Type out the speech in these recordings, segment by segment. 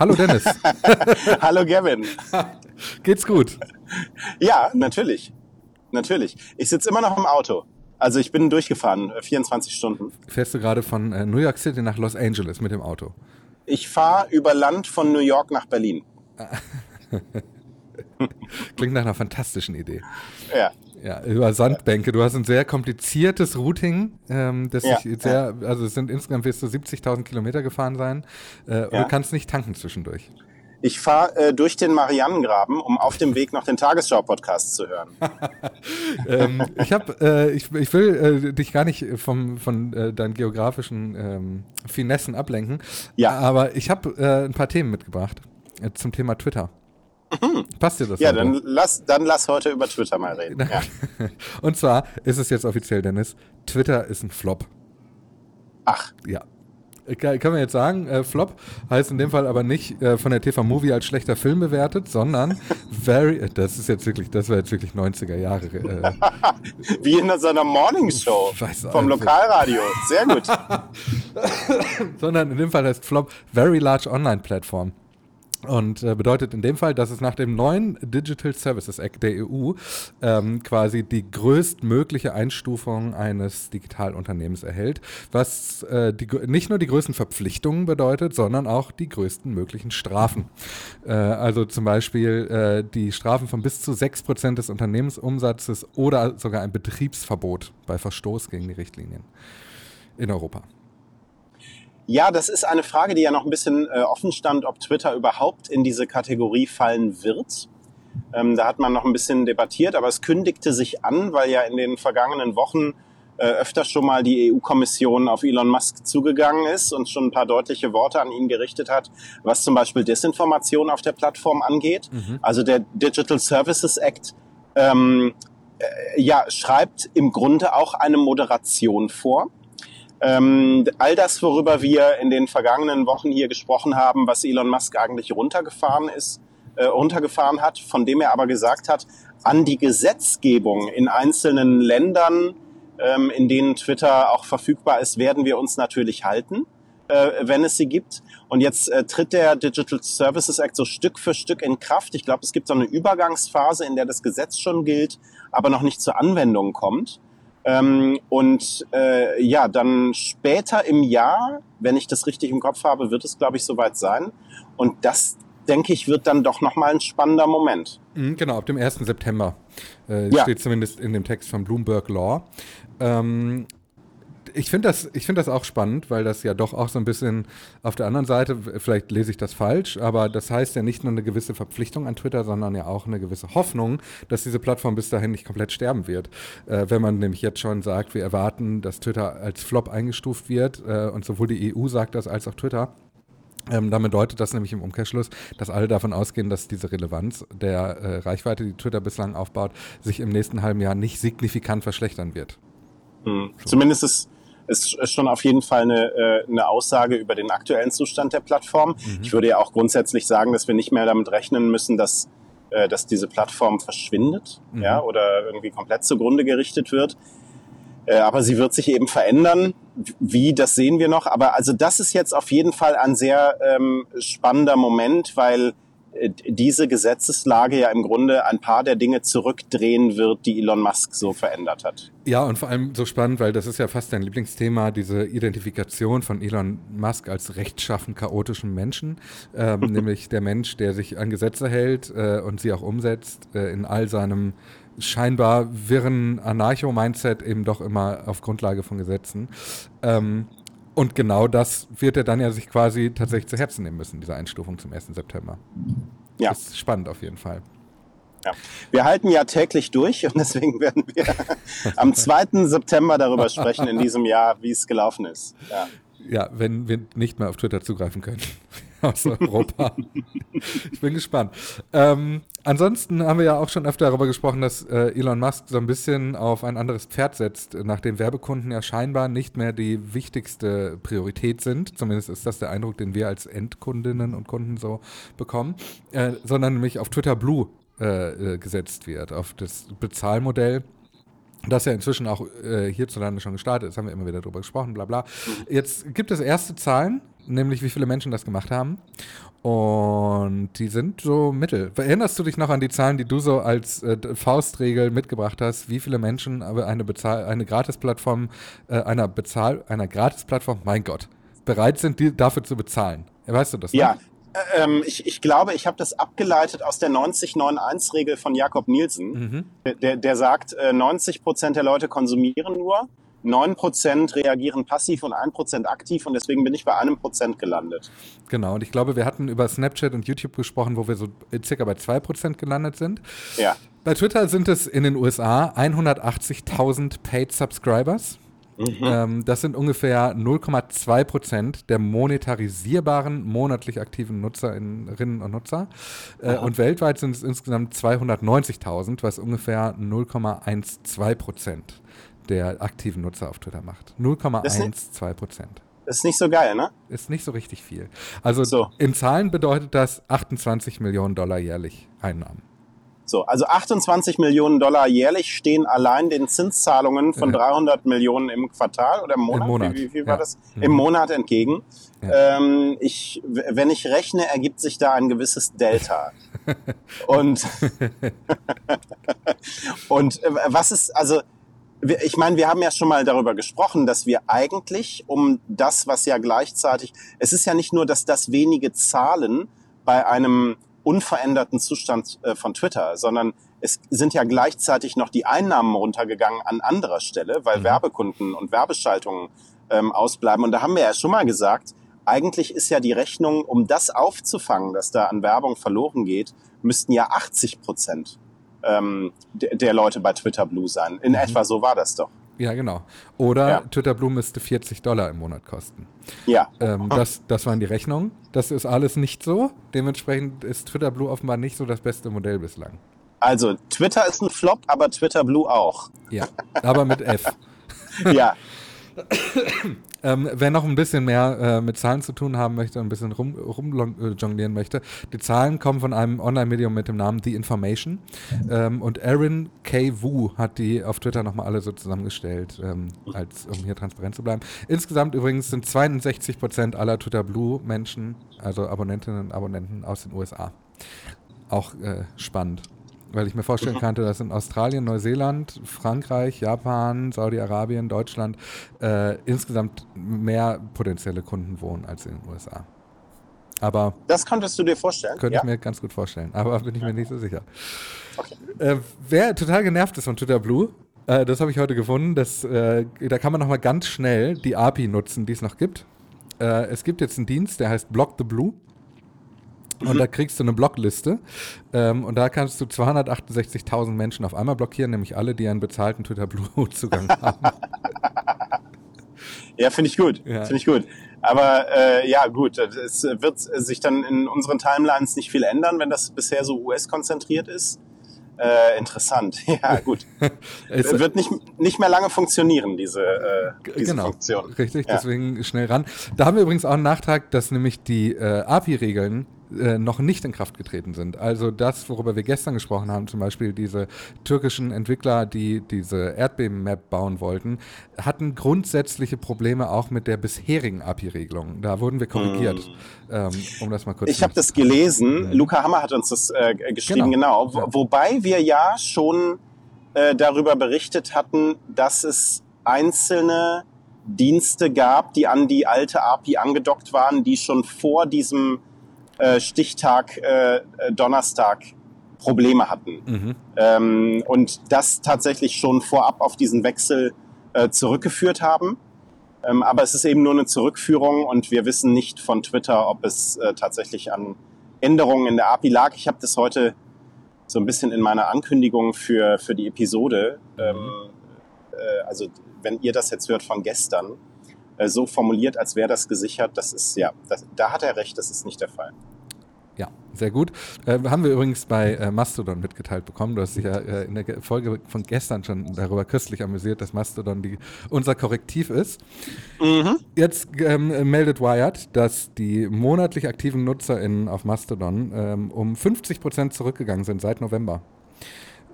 Hallo Dennis. Hallo Gavin. Geht's gut? Ja, natürlich. Natürlich. Ich sitze immer noch im Auto. Also ich bin durchgefahren, 24 Stunden. Fährst du gerade von äh, New York City nach Los Angeles mit dem Auto? Ich fahre über Land von New York nach Berlin. Klingt nach einer fantastischen Idee. Ja. Ja, über Sandbänke. Du hast ein sehr kompliziertes Routing, ähm, das Ja, sich sehr, also es sind insgesamt wirst du 70.000 Kilometer gefahren sein äh, und Ja. du kannst nicht tanken zwischendurch. Ich fahre äh, durch den Marianengraben, um auf dem Weg noch den Tagesschau-Podcast zu hören. ähm, ich habe, äh, ich, ich will äh, dich gar nicht vom, von äh, deinen geografischen ähm, Finessen ablenken, Ja. aber ich habe äh, ein paar Themen mitgebracht äh, zum Thema Twitter. Passt dir das? Mhm. Ja, dann lass, dann lass heute über Twitter mal reden. Ja. Und zwar ist es jetzt offiziell, Dennis, Twitter ist ein Flop. Ach, Ja. Kann, kann man jetzt sagen, äh, Flop heißt in dem Fall aber nicht äh, von der TV Movie als schlechter Film bewertet, sondern very, äh, das ist jetzt wirklich, das war jetzt wirklich 90er Jahre. Äh, wie in so einer Morningshow Weiß vom nicht. Lokalradio. Sehr gut. sondern in dem Fall heißt Flop Very Large Online Platform. Und äh, bedeutet in dem Fall, dass es nach dem neuen Digital Services Act der EU ähm, quasi die größtmögliche Einstufung eines Digitalunternehmens erhält, was äh, die, nicht nur die größten Verpflichtungen bedeutet, sondern auch die größten möglichen Strafen. Äh, also zum Beispiel äh, die Strafen von bis zu 6% des Unternehmensumsatzes oder sogar ein Betriebsverbot bei Verstoß gegen die Richtlinien in Europa. Ja, das ist eine Frage, die ja noch ein bisschen äh, offen stand, ob Twitter überhaupt in diese Kategorie fallen wird. Ähm, da hat man noch ein bisschen debattiert, aber es kündigte sich an, weil ja in den vergangenen Wochen äh, öfter schon mal die EU-Kommission auf Elon Musk zugegangen ist und schon ein paar deutliche Worte an ihn gerichtet hat, was zum Beispiel Desinformation auf der Plattform angeht. Also der Digital Services Act ähm, äh, ja, schreibt im Grunde auch eine Moderation vor. Ähm, all das, worüber wir in den vergangenen Wochen hier gesprochen haben, was Elon Musk eigentlich runtergefahren ist, äh, runtergefahren hat, von dem er aber gesagt hat, an die Gesetzgebung in einzelnen Ländern, ähm, in denen Twitter auch verfügbar ist, werden wir uns natürlich halten, äh, wenn es sie gibt. Und jetzt äh, tritt der Digital Services Act so Stück für Stück in Kraft. Ich glaube, es gibt so eine Übergangsphase, in der das Gesetz schon gilt, aber noch nicht zur Anwendung kommt. Ähm, und äh, ja, dann später im Jahr, wenn ich das richtig im Kopf habe, wird es, glaube ich, soweit sein. Und das, denke ich, wird dann doch nochmal ein spannender Moment. Mhm, Genau, ab dem 1. September. Äh, Ja. Steht zumindest in dem Text von Bloomberg Law. Ähm, ich finde das, ich finde das auch spannend, weil das ja doch auch so ein bisschen auf der anderen Seite, vielleicht lese ich das falsch, aber das heißt ja nicht nur eine gewisse Verpflichtung an Twitter, sondern ja auch eine gewisse Hoffnung, dass diese Plattform bis dahin nicht komplett sterben wird. Äh, wenn man nämlich jetzt schon sagt, wir erwarten, dass Twitter als Flop eingestuft wird äh, und sowohl die EU sagt das als auch Twitter. Ähm, damit bedeutet das nämlich im Umkehrschluss, dass alle davon ausgehen, dass diese Relevanz der äh, Reichweite, die Twitter bislang aufbaut, sich im nächsten halben Jahr nicht signifikant verschlechtern wird. Hm. Zumindest ist ist schon auf jeden Fall eine, äh, eine Aussage über den aktuellen Zustand der Plattform. Ich würde ja auch grundsätzlich sagen, dass wir nicht mehr damit rechnen müssen, dass, äh, dass diese Plattform verschwindet Mhm. ja, oder irgendwie komplett zugrunde gerichtet wird. Äh, aber sie wird sich eben verändern. Wie, das sehen wir noch. Aber also das ist jetzt auf jeden Fall ein sehr ähm, spannender Moment, weil diese Gesetzeslage ja im Grunde ein paar der Dinge zurückdrehen wird, die Elon Musk so verändert hat. Ja, und vor allem so spannend, weil das ist ja fast dein Lieblingsthema, diese Identifikation von Elon Musk als rechtschaffen chaotischen Menschen, ähm, nämlich der Mensch, der sich an Gesetze hält äh, und sie auch umsetzt, äh, in all seinem scheinbar wirren Anarcho-Mindset eben doch immer auf Grundlage von Gesetzen. Ähm, und genau das wird er dann ja sich quasi tatsächlich zu Herzen nehmen müssen, diese Einstufung zum 1. September. Ja. Das ist spannend auf jeden Fall. Ja. Wir halten ja täglich durch und deswegen werden wir am 2. September darüber sprechen in diesem Jahr, wie es gelaufen ist. Ja. Ja, wenn wir nicht mehr auf Twitter zugreifen können aus Europa. ich bin gespannt. Ähm, ansonsten haben wir ja auch schon öfter darüber gesprochen, dass äh, Elon Musk so ein bisschen auf ein anderes Pferd setzt, nachdem Werbekunden ja scheinbar nicht mehr die wichtigste Priorität sind. Zumindest ist das der Eindruck, den wir als Endkundinnen und Kunden so bekommen, äh, sondern nämlich auf Twitter Blue äh, äh, gesetzt wird, auf das Bezahlmodell das ja inzwischen auch äh, hierzulande schon gestartet ist, haben wir immer wieder drüber gesprochen, bla bla. Jetzt gibt es erste Zahlen, nämlich wie viele Menschen das gemacht haben. Und die sind so mittel. Erinnerst du dich noch an die Zahlen, die du so als äh, Faustregel mitgebracht hast, wie viele Menschen eine Bezahl eine Gratisplattform äh, einer Bezahl einer Gratisplattform, mein Gott, bereit sind, die dafür zu bezahlen? Weißt du das? Ja, ähm, ich, ich glaube, ich habe das abgeleitet aus der 90-9-1-Regel von Jakob Nielsen. Mhm. Der, der sagt, äh, 90 Prozent der Leute konsumieren nur 9% reagieren passiv und 1% aktiv und deswegen bin ich bei einem Prozent gelandet. Genau, und ich glaube, wir hatten über Snapchat und YouTube gesprochen, wo wir so circa bei 2% gelandet sind. Ja. Bei Twitter sind es in den USA 180.000 Paid Subscribers. Mhm. Ähm, das sind ungefähr 0,2 Prozent der monetarisierbaren monatlich aktiven Nutzerinnen und Nutzer. Äh, und weltweit sind es insgesamt 290.000, was ungefähr 0,12 Prozent der aktiven Nutzer auf Twitter macht. 0,12 Prozent. Ist nicht so geil, ne? Ist nicht so richtig viel. Also so. in Zahlen bedeutet das 28 Millionen Dollar jährlich Einnahmen. So, also 28 Millionen Dollar jährlich stehen allein den Zinszahlungen von 300 Millionen im Quartal oder im Monat. Im Monat. Wie, wie, wie war ja. das? Mhm. Im Monat entgegen. Ja. Ähm, ich, wenn ich rechne, ergibt sich da ein gewisses Delta. und und äh, was ist also ich meine, wir haben ja schon mal darüber gesprochen, dass wir eigentlich um das, was ja gleichzeitig, es ist ja nicht nur, dass das wenige Zahlen bei einem unveränderten Zustand äh, von Twitter, sondern es sind ja gleichzeitig noch die Einnahmen runtergegangen an anderer Stelle, weil mhm. Werbekunden und Werbeschaltungen ähm, ausbleiben. Und da haben wir ja schon mal gesagt, eigentlich ist ja die Rechnung, um das aufzufangen, dass da an Werbung verloren geht, müssten ja 80 Prozent ähm, der Leute bei Twitter Blue sein. In mhm. etwa so war das doch. Ja, genau. Oder ja. Twitter Blue müsste 40 Dollar im Monat kosten. Ja. Ähm, das, das waren die Rechnungen. Das ist alles nicht so. Dementsprechend ist Twitter Blue offenbar nicht so das beste Modell bislang. Also, Twitter ist ein Flop, aber Twitter Blue auch. Ja, aber mit F. ja. Ähm, wer noch ein bisschen mehr äh, mit Zahlen zu tun haben möchte, ein bisschen rum, rumjonglieren möchte, die Zahlen kommen von einem Online-Medium mit dem Namen The Information. Ähm, und Aaron K. Wu hat die auf Twitter nochmal alle so zusammengestellt, ähm, als, um hier transparent zu bleiben. Insgesamt übrigens sind 62 Prozent aller Twitter Blue-Menschen, also Abonnentinnen und Abonnenten aus den USA. Auch äh, spannend weil ich mir vorstellen mhm. könnte, dass in Australien, Neuseeland, Frankreich, Japan, Saudi-Arabien, Deutschland äh, insgesamt mehr potenzielle Kunden wohnen als in den USA. Aber das konntest du dir vorstellen? Könnte ja. ich mir ganz gut vorstellen, aber bin ich mir nicht so sicher. Okay. Äh, wer total genervt ist von Twitter Blue, äh, das habe ich heute gefunden, dass, äh, da kann man nochmal ganz schnell die API nutzen, die es noch gibt. Äh, es gibt jetzt einen Dienst, der heißt Block the Blue. Und mhm. da kriegst du eine Blockliste. Ähm, und da kannst du 268.000 Menschen auf einmal blockieren, nämlich alle, die einen bezahlten Twitter Blue-Zugang haben. ja, finde ich gut. Ja. Finde ich gut. Aber äh, ja, gut, es wird sich dann in unseren Timelines nicht viel ändern, wenn das bisher so US-konzentriert ist. Äh, interessant. Ja, gut. es wird nicht, nicht mehr lange funktionieren, diese, äh, diese genau, Funktion. Richtig, ja. deswegen schnell ran. Da haben wir übrigens auch einen Nachtrag, dass nämlich die äh, API-Regeln äh, noch nicht in Kraft getreten sind. Also das, worüber wir gestern gesprochen haben, zum Beispiel diese türkischen Entwickler, die diese Erdbeben-Map bauen wollten, hatten grundsätzliche Probleme auch mit der bisherigen API-Regelung. Da wurden wir korrigiert, mm. ähm, um das mal kurz Ich habe das gelesen. Ja. Luca Hammer hat uns das äh, geschrieben, genau. genau. Ja. Wobei wir ja schon äh, darüber berichtet hatten, dass es einzelne Dienste gab, die an die alte API angedockt waren, die schon vor diesem äh, Stichtag äh, Donnerstag Probleme hatten. Mhm. Ähm, und das tatsächlich schon vorab auf diesen Wechsel äh, zurückgeführt haben. Ähm, aber es ist eben nur eine Zurückführung und wir wissen nicht von Twitter, ob es äh, tatsächlich an Änderungen in der API lag. Ich habe das heute so ein bisschen in meiner Ankündigung für, für die Episode, ähm, äh, also wenn ihr das jetzt hört von gestern, äh, so formuliert, als wäre das gesichert. Das ist ja, das, da hat er recht, das ist nicht der Fall. Sehr gut. Äh, haben wir übrigens bei äh, Mastodon mitgeteilt bekommen. Du hast dich ja äh, in der Folge von gestern schon darüber köstlich amüsiert, dass Mastodon die, unser Korrektiv ist. Mhm. Jetzt ähm, meldet Wired, dass die monatlich aktiven NutzerInnen auf Mastodon ähm, um 50 Prozent zurückgegangen sind seit November.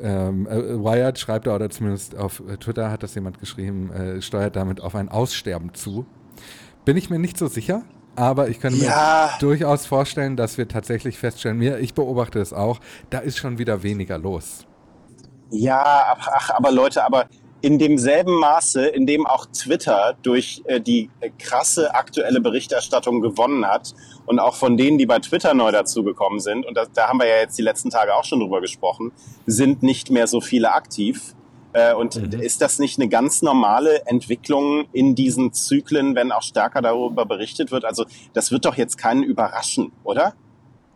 Ähm, äh, Wired schreibt, oder zumindest auf Twitter hat das jemand geschrieben, äh, steuert damit auf ein Aussterben zu. Bin ich mir nicht so sicher. Aber ich könnte mir Ja. durchaus vorstellen, dass wir tatsächlich feststellen, mir, ich beobachte es auch, da ist schon wieder weniger los. Ja, ach, aber Leute, aber in demselben Maße, in dem auch Twitter durch äh, die krasse aktuelle Berichterstattung gewonnen hat und auch von denen, die bei Twitter neu dazugekommen sind, und da, da haben wir ja jetzt die letzten Tage auch schon drüber gesprochen, sind nicht mehr so viele aktiv. Äh, und ist das nicht eine ganz normale Entwicklung in diesen Zyklen, wenn auch stärker darüber berichtet wird? Also das wird doch jetzt keinen überraschen, oder?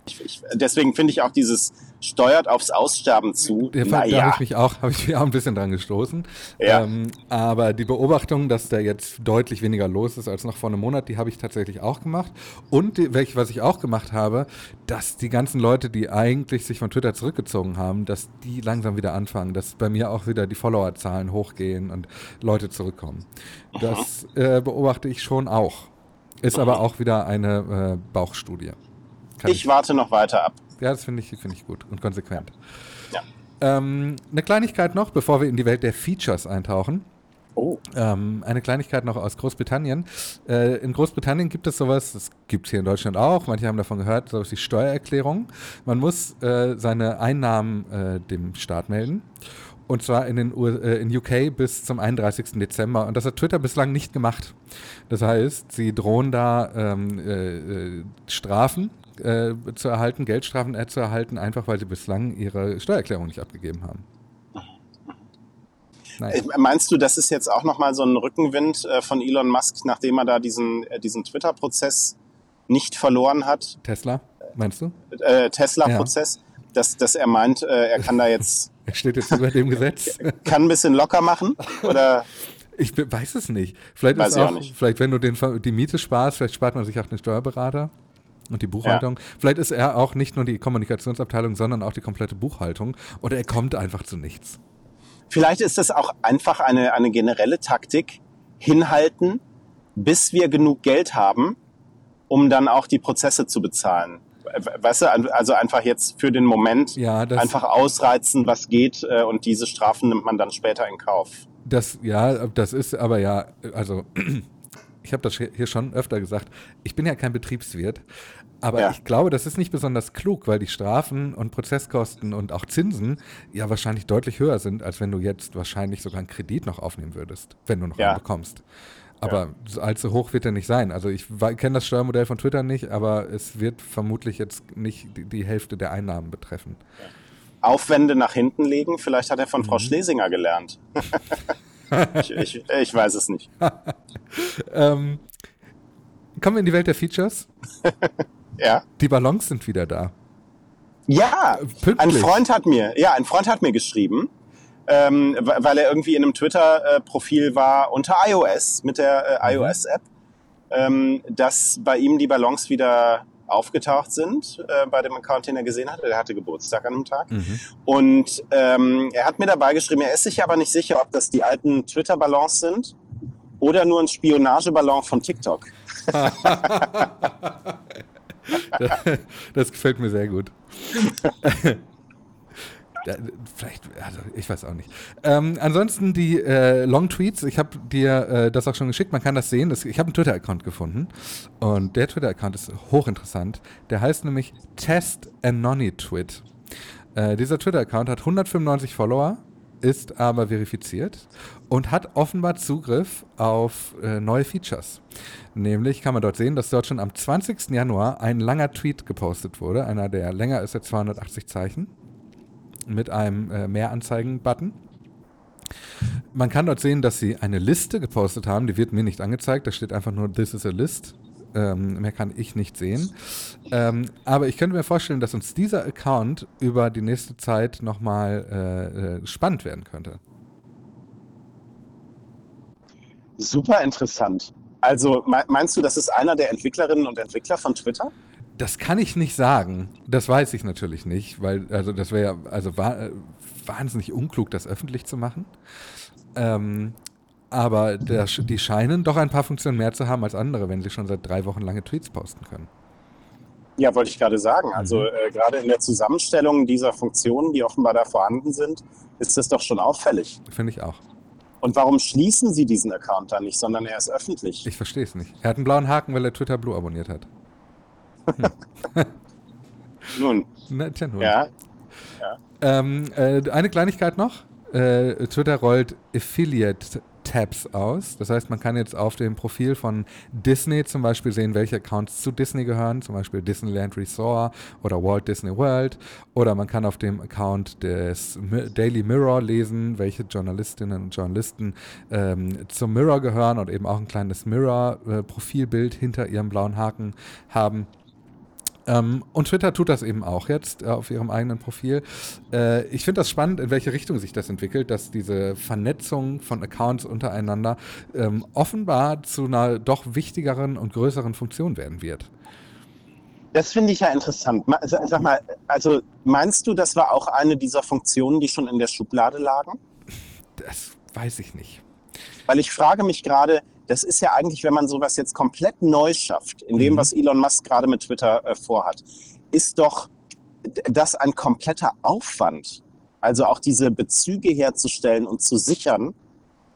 Ich, ich, deswegen finde ich auch dieses steuert aufs Aussterben zu. Ja, Da habe Naja, ich mich auch, habe ich mich auch ein bisschen dran gestoßen. Ja. Ähm, aber die Beobachtung, dass da jetzt deutlich weniger los ist als noch vor einem Monat, die habe ich tatsächlich auch gemacht. Und die, was ich auch gemacht habe, dass die ganzen Leute, die eigentlich sich von Twitter zurückgezogen haben, dass die langsam wieder anfangen, dass bei mir auch wieder die Followerzahlen hochgehen und Leute zurückkommen. Das äh, beobachte ich schon auch. Ist aber auch wieder eine äh, Bauchstudie. Kann ich warte noch weiter ab. ja, das finde ich, finde ich gut und konsequent. Ja. Ähm, eine Kleinigkeit noch, bevor wir in die Welt der Features eintauchen. Oh, Ähm, eine Kleinigkeit noch aus Großbritannien. Äh, in Großbritannien gibt es sowas, das gibt es hier in Deutschland auch, manche haben davon gehört, sowas wie Steuererklärung. Man muss äh, seine Einnahmen äh, dem Staat melden. Und zwar in, den U äh, in UK bis zum 31. Dezember. Und das hat Twitter bislang nicht gemacht. Das heißt, sie drohen da ähm, äh, äh, Strafen äh, zu erhalten, Geldstrafen äh, zu erhalten, einfach weil sie bislang ihre Steuererklärung nicht abgegeben haben. Naja. Äh, Meinst du, das ist jetzt auch nochmal so ein Rückenwind äh, von Elon Musk, nachdem er da diesen, diesen Twitter-Prozess nicht verloren hat, Tesla, meinst du? Tesla-Prozess, dass, dass er meint, er kann da jetzt, Er steht jetzt über dem Gesetz. kann ein bisschen locker machen? Oder Ich weiß es nicht. Vielleicht Weiß ist auch auch, nicht. vielleicht wenn du den, die Miete sparst, vielleicht spart man sich auch den Steuerberater und die Buchhaltung. Vielleicht ist er auch nicht nur die Kommunikationsabteilung, sondern auch die komplette Buchhaltung. Oder er kommt einfach zu nichts. vielleicht ist das auch einfach eine, eine generelle Taktik, hinhalten, bis wir genug Geld haben, um dann auch die Prozesse zu bezahlen. We- Weißt du, also einfach jetzt für den Moment Ja, einfach ausreizen, was geht, äh, und diese Strafen nimmt man dann später in Kauf. das, ja, das ist aber ja, also ich habe das hier schon öfter gesagt, ich bin ja kein Betriebswirt, aber Ja. ich glaube, das ist nicht besonders klug, weil die Strafen und Prozesskosten und auch Zinsen ja wahrscheinlich deutlich höher sind, als wenn du jetzt wahrscheinlich sogar einen Kredit noch aufnehmen würdest, wenn du noch Ja. einen bekommst. Aber so allzu hoch wird er nicht sein. Also ich kenne das Steuermodell von Twitter nicht, aber es wird vermutlich jetzt nicht die, die Hälfte der Einnahmen betreffen. Aufwände nach hinten legen. Vielleicht hat er von Frau Mhm. Schlesinger gelernt. ich, ich, ich weiß es nicht. Ähm, kommen wir in die Welt der Features. Ja. Die Ballons sind wieder da. Ja, Pünktlich. ein Freund hat mir, ja, ein Freund hat mir geschrieben, ähm, weil er irgendwie in einem Twitter-Profil war unter iOS mit der äh, Mhm. iOS-App, ähm, dass bei ihm die Ballons wieder aufgetaucht sind äh, bei dem Account, den er gesehen hatte. Der hatte Geburtstag an dem Tag. Mhm. Und ähm, er hat mir dabei geschrieben, er ist sich aber nicht sicher, ob das die alten Twitter-Ballons sind oder nur ein Spionageballon von TikTok. das gefällt mir sehr gut. Vielleicht, also ich weiß auch nicht. Ähm, ansonsten die äh, Long Tweets, ich habe dir äh, das auch schon geschickt, man kann das sehen. Das, ich habe einen Twitter-Account gefunden und der Twitter-Account ist hochinteressant. Der heißt nämlich Test Anonitwit. Äh, dieser Twitter-Account hat 195 Follower, ist aber verifiziert und hat offenbar Zugriff auf äh, neue Features. Nämlich kann man dort sehen, dass dort schon am 20. Januar ein langer Tweet gepostet wurde, einer, der länger ist als 280 Zeichen, mit einem äh, Mehranzeigen-Button. Man kann dort sehen, dass sie eine Liste gepostet haben, die wird mir nicht angezeigt, da steht einfach nur This is a list. Ähm, mehr kann ich nicht sehen. Ähm, aber ich könnte mir vorstellen, dass uns dieser Account über die nächste Zeit nochmal äh, äh, spannend werden könnte. Super interessant. Also me- meinst du, das ist einer der Entwicklerinnen und Entwickler von Twitter? Das kann ich nicht sagen. Das weiß ich natürlich nicht, weil also das wäre ja also äh, wahnsinnig unklug, das öffentlich zu machen. Ähm, aber der, die scheinen doch ein paar Funktionen mehr zu haben als andere, wenn sie schon seit drei Wochen lange Tweets posten können. Ja, wollte ich gerade sagen. Also Mhm. äh, gerade in der Zusammenstellung dieser Funktionen, die offenbar da vorhanden sind, ist das doch schon auffällig. Finde ich auch. Und warum schließen Sie diesen Account dann nicht, sondern er ist öffentlich? Ich verstehe es nicht. Er hat einen blauen Haken, weil er Twitter Blue abonniert hat. Hm. nun. Na, tja, nun. Ja. ja. Ähm, äh, eine Kleinigkeit noch. Äh, Twitter rollt Affiliate Tabs aus. Das heißt, man kann jetzt auf dem Profil von Disney zum Beispiel sehen, welche Accounts zu Disney gehören, zum Beispiel Disneyland Resort oder Walt Disney World. Oder man kann auf dem Account des Daily Mirror lesen, welche Journalistinnen und Journalisten ähm, zum Mirror gehören und eben auch ein kleines Mirror-Profilbild hinter ihrem blauen Haken haben. Ähm, und Twitter tut das eben auch jetzt äh, auf ihrem eigenen Profil. Äh, ich finde das spannend, in welche Richtung sich das entwickelt, dass diese Vernetzung von Accounts untereinander ähm, offenbar zu einer doch wichtigeren und größeren Funktion werden wird. Das finde ich ja interessant. Sag mal, also meinst du, das war auch eine dieser Funktionen, die schon in der Schublade lagen? Das weiß ich nicht. Weil ich frage mich gerade, das ist ja eigentlich, wenn man sowas jetzt komplett neu schafft, in dem, mhm. was Elon Musk gerade mit Twitter äh, vorhat, ist doch das ein kompletter Aufwand. Also auch diese Bezüge herzustellen und zu sichern,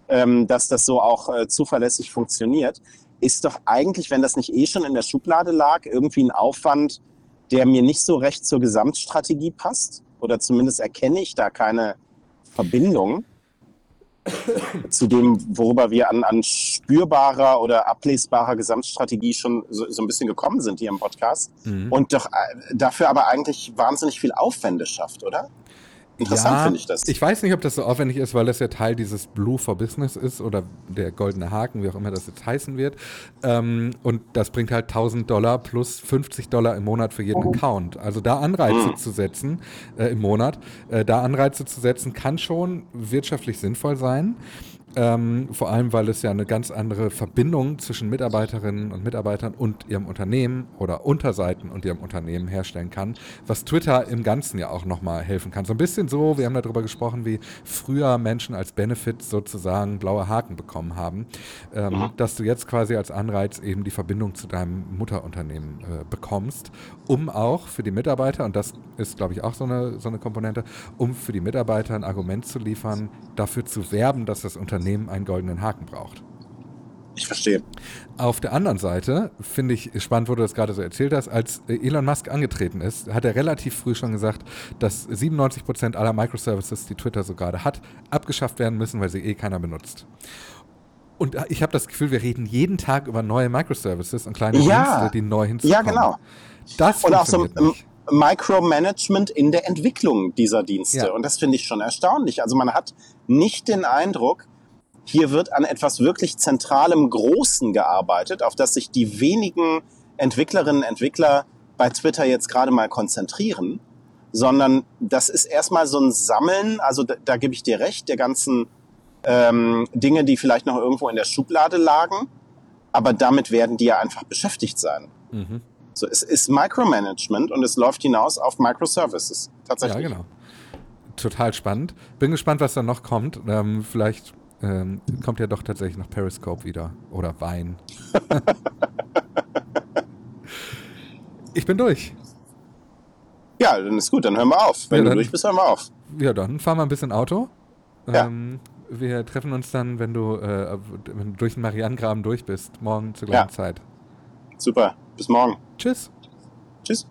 ähm, dass das so auch äh, zuverlässig funktioniert, ist doch eigentlich, wenn das nicht eh schon in der Schublade lag, irgendwie ein Aufwand, der mir nicht so recht zur Gesamtstrategie passt. Oder zumindest erkenne ich da keine Verbindung zu dem, worüber wir an, an spürbarer oder ablesbarer Gesamtstrategie schon so, so ein bisschen gekommen sind hier im Podcast. Mhm. Und doch äh, dafür aber eigentlich wahnsinnig viel Aufwände schafft, oder? Interessant ja, finde ich das. Ich weiß nicht, ob das so aufwendig ist, weil das ja Teil dieses Blue for Business ist oder der goldene Haken, wie auch immer das jetzt heißen wird. Ähm, und das bringt halt 1000 Dollar plus 50 Dollar im Monat für jeden oh. Account. Also da Anreize mhm. zu setzen äh, im Monat, äh, da Anreize zu setzen, kann schon wirtschaftlich sinnvoll sein. Ähm, vor allem, weil es ja eine ganz andere Verbindung zwischen Mitarbeiterinnen und Mitarbeitern und ihrem Unternehmen oder Unterseiten und ihrem Unternehmen herstellen kann, was Twitter im Ganzen ja auch nochmal helfen kann. So ein bisschen so, wir haben darüber gesprochen, wie früher Menschen als Benefit sozusagen blaue Haken bekommen haben, ähm, mhm. dass du jetzt quasi als Anreiz eben die Verbindung zu deinem Mutterunternehmen äh, bekommst, um auch für die Mitarbeiter, und das ist, glaube ich, auch so eine, so eine Komponente, um für die Mitarbeiter ein Argument zu liefern, dafür zu werben, dass das Unternehmen Unternehmen einen goldenen Haken braucht. Ich verstehe. Auf der anderen Seite finde ich spannend, wo du das gerade so erzählt hast, als Elon Musk angetreten ist, hat er relativ früh schon gesagt, dass 97 Prozent aller Microservices, die Twitter so gerade hat, abgeschafft werden müssen, weil sie eh keiner benutzt. Und ich habe das Gefühl, wir reden jeden Tag über neue Microservices und kleine ja. Dienste, die neu hinzukommen. Ja, genau. Das und auch so nicht. Micromanagement in der Entwicklung dieser Dienste. Ja. Und das finde ich schon erstaunlich. Also man hat nicht den Eindruck, hier wird an etwas wirklich zentralem Großen gearbeitet, auf das sich die wenigen Entwicklerinnen und Entwickler bei Twitter jetzt gerade mal konzentrieren, sondern das ist erstmal so ein Sammeln, also da, da gebe ich dir recht, der ganzen ähm, Dinge, die vielleicht noch irgendwo in der Schublade lagen, aber damit werden die ja einfach beschäftigt sein. Mhm. So, es ist Micromanagement und es läuft hinaus auf Microservices. Tatsächlich. Ja, genau. Total spannend. Bin gespannt, was da noch kommt. Ähm, vielleicht ähm, kommt ja doch tatsächlich noch Periscope wieder. Oder Wein. ich bin durch. Ja, dann ist gut, dann hören wir auf. Wenn ja, dann, du durch bist, hören wir auf. Ja, dann fahren wir ein bisschen Auto. Ja. Ähm, wir treffen uns dann, wenn du, äh, wenn du durch den Marianengraben durch bist, morgen zur gleichen ja. Zeit. Super, bis morgen. Tschüss. Tschüss.